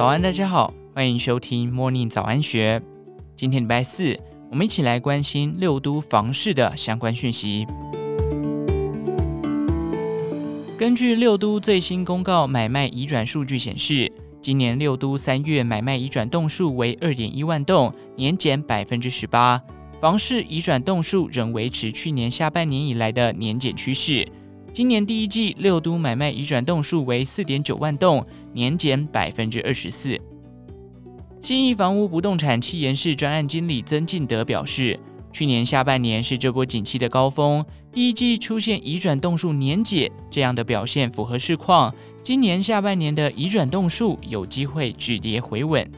早安，大家好，欢迎收听 Morning 早安学。今天礼拜四，我们一起来关心六都房市的相关讯息。根据六都最新公告买卖移转数据显示，今年六都三月买卖移转栋数为二点一万栋，年减百分之十八。房市移转栋数仍维持去年下半年以来的年减趋势。今年第一季六都买卖移转栋数为四点九万栋，年减百分之二十四。新义房屋不动产企研室专案经理曾进德表示，去年下半年是这波景气的高峰，第一季出现移转栋数年减这样的表现符合市况。今年下半年的移转栋数有机会止跌回稳。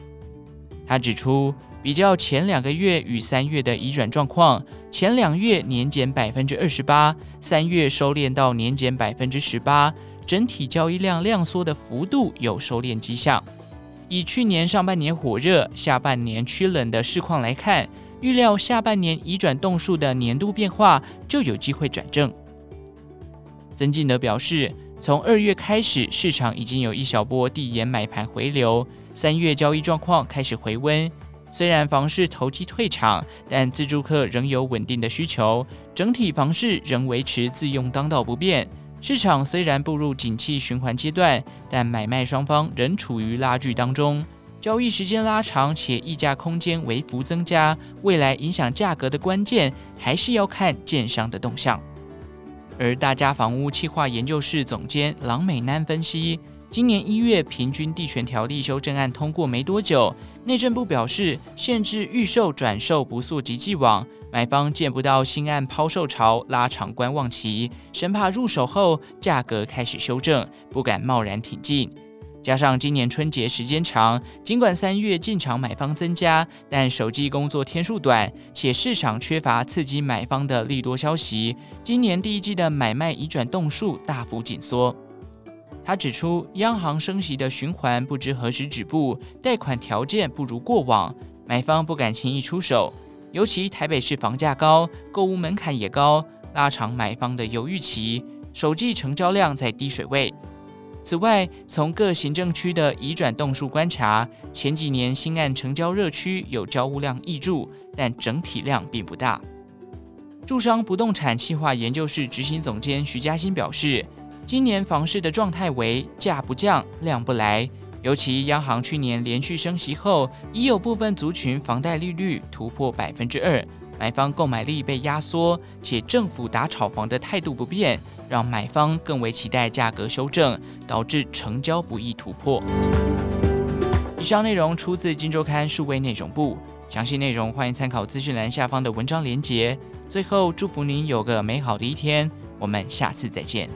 他指出，比较前两个月与三月的移转状况，前两月年减百分之二十八，三月收敛到年减百分之十八，整体交易量量缩的幅度有收敛迹象。以去年上半年火热，下半年趋冷的市况来看，预料下半年移转动数的年度变化就有机会转正。曾进德表示，从二月开始，市场已经有一小波递延买盘回流，三月交易状况开始回温。虽然房市投机退场，但自住客仍有稳定的需求，整体房市仍维持自用当道不变。市场虽然步入景气循环阶段，但买卖双方仍处于拉锯当中，交易时间拉长且溢价空间微幅增加，未来影响价格的关键还是要看建商的动向。而大家房屋企划研究室总监郎美南分析。今年一月，平均地权条例修正案通过没多久，内政部表示限制预售转售不溯及既往，买方见不到新案抛售潮，拉长观望期，生怕入手后价格开始修正，不敢贸然挺进。加上今年春节时间长，尽管三月进场买方增加，但首季工作天数短，且市场缺乏刺激买方的利多消息，今年第一季的买卖移转栋数大幅紧缩。他指出，央行升息的循环不知何时止步，贷款条件不如过往，买方不敢轻易出手。尤其台北市房价高，购物门槛也高，拉长买方的犹豫期，首季成交量在低水位。此外，从各行政区的移转栋数观察，前几年新案成交热区有交屋量挹注，但整体量并不大。住商不动产企划研究室执行总监徐嘉欣表示。今年房市的状态为价不降，量不来。尤其央行去年连续升息后，已有部分族群房贷利率突破百分之二，买方购买力被压缩，且政府打炒房的态度不变，让买方更为期待价格修正，导致成交不易突破。以上内容出自《金周刊》数位内容部，详细内容欢迎参考资讯栏下方的文章连结。最后，祝福您有个美好的一天，我们下次再见。